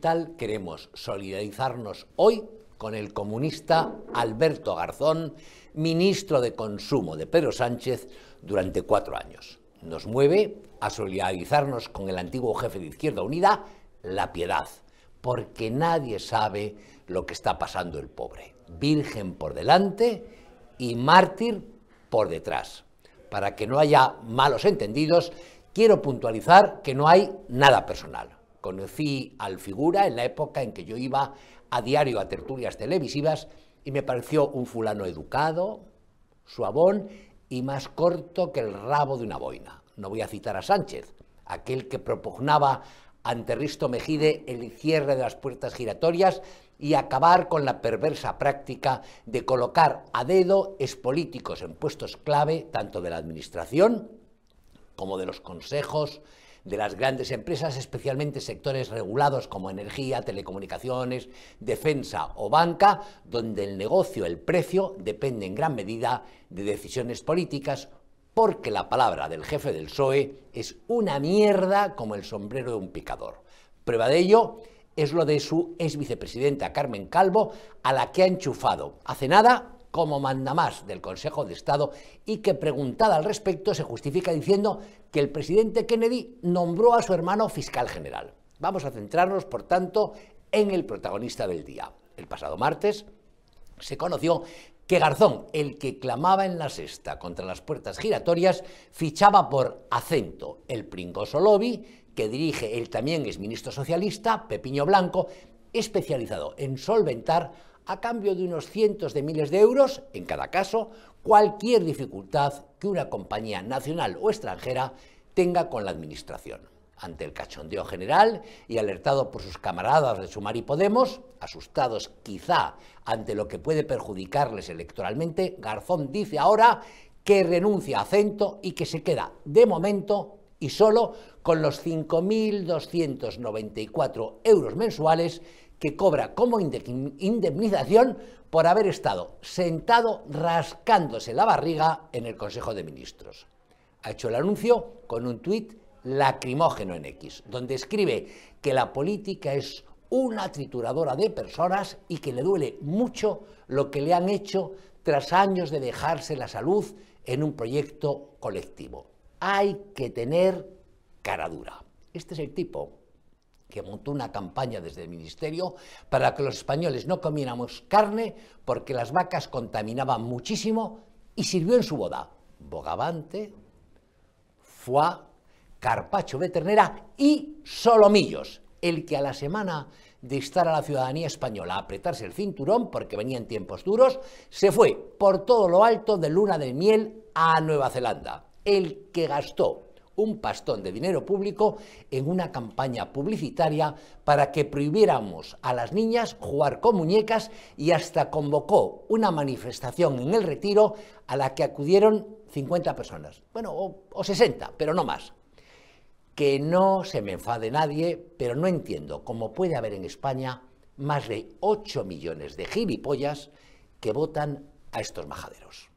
Queremos solidarizarnos hoy con el comunista Alberto Garzón, ministro de Consumo de Pedro Sánchez durante cuatro años. Nos mueve a solidarizarnos con el antiguo jefe de Izquierda Unida, La Piedad, porque nadie sabe lo que está pasando el pobre. Virgen por delante y mártir por detrás. Para que no haya malos entendidos, quiero puntualizar que no hay nada personal. Conocí al figura en la época en que yo iba a diario a tertulias televisivas y me pareció un fulano educado, suavón y más corto que el rabo de una boina. No voy a citar a Sánchez, aquel que propugnaba ante Risto Mejide el cierre de las puertas giratorias y acabar con la perversa práctica de colocar a dedo expolíticos en puestos clave tanto de la administración como de los consejos de las grandes empresas, especialmente sectores regulados como energía, telecomunicaciones, defensa o banca, donde el negocio, el precio, depende en gran medida de decisiones políticas, porque la palabra del jefe del PSOE es una mierda como el sombrero de un picador. Prueba de ello es lo de su ex vicepresidenta Carmen Calvo, a la que ha enchufado hace nada como mandamás del Consejo de Estado y que preguntada al respecto se justifica diciendo que el presidente Kennedy nombró a su hermano fiscal general. Vamos a centrarnos, por tanto, en el protagonista del día. El pasado martes se conoció que Garzón, el que clamaba en la sexta contra las puertas giratorias, fichaba por Acento, el pringoso lobby que dirige el también exministro socialista, Pepiño Blanco, especializado en solventar a cambio de unos cientos de miles de euros, en cada caso, cualquier dificultad que una compañía nacional o extranjera tenga con la Administración. Ante el cachondeo general y alertado por sus camaradas de Sumar y Podemos, asustados quizá ante lo que puede perjudicarles electoralmente, Garzón dice ahora que renuncia a acento y que se queda de momento y solo con los 5.294 euros mensuales que cobra como indemnización por haber estado sentado rascándose la barriga en el Consejo de Ministros. Ha hecho el anuncio con un tuit lacrimógeno en X, donde escribe que la política es una trituradora de personas y que le duele mucho lo que le han hecho tras años de dejarse la salud en un proyecto colectivo. Hay que tener cara dura. Este es el tipo que montó una campaña desde el Ministerio para que los españoles no comiéramos carne porque las vacas contaminaban muchísimo y sirvió en su boda. Bogavante, foie, carpacho de ternera y solomillos, el que a la semana de estar a la ciudadanía española a apretarse el cinturón porque venían tiempos duros, se fue por todo lo alto de luna de miel a Nueva Zelanda, el que gastó un pastón de dinero público en una campaña publicitaria para que prohibiéramos a las niñas jugar con muñecas y hasta convocó una manifestación en el retiro a la que acudieron 50 personas, bueno, o, o 60, pero no más. Que no se me enfade nadie, pero no entiendo cómo puede haber en España más de 8 millones de gilipollas que votan a estos majaderos.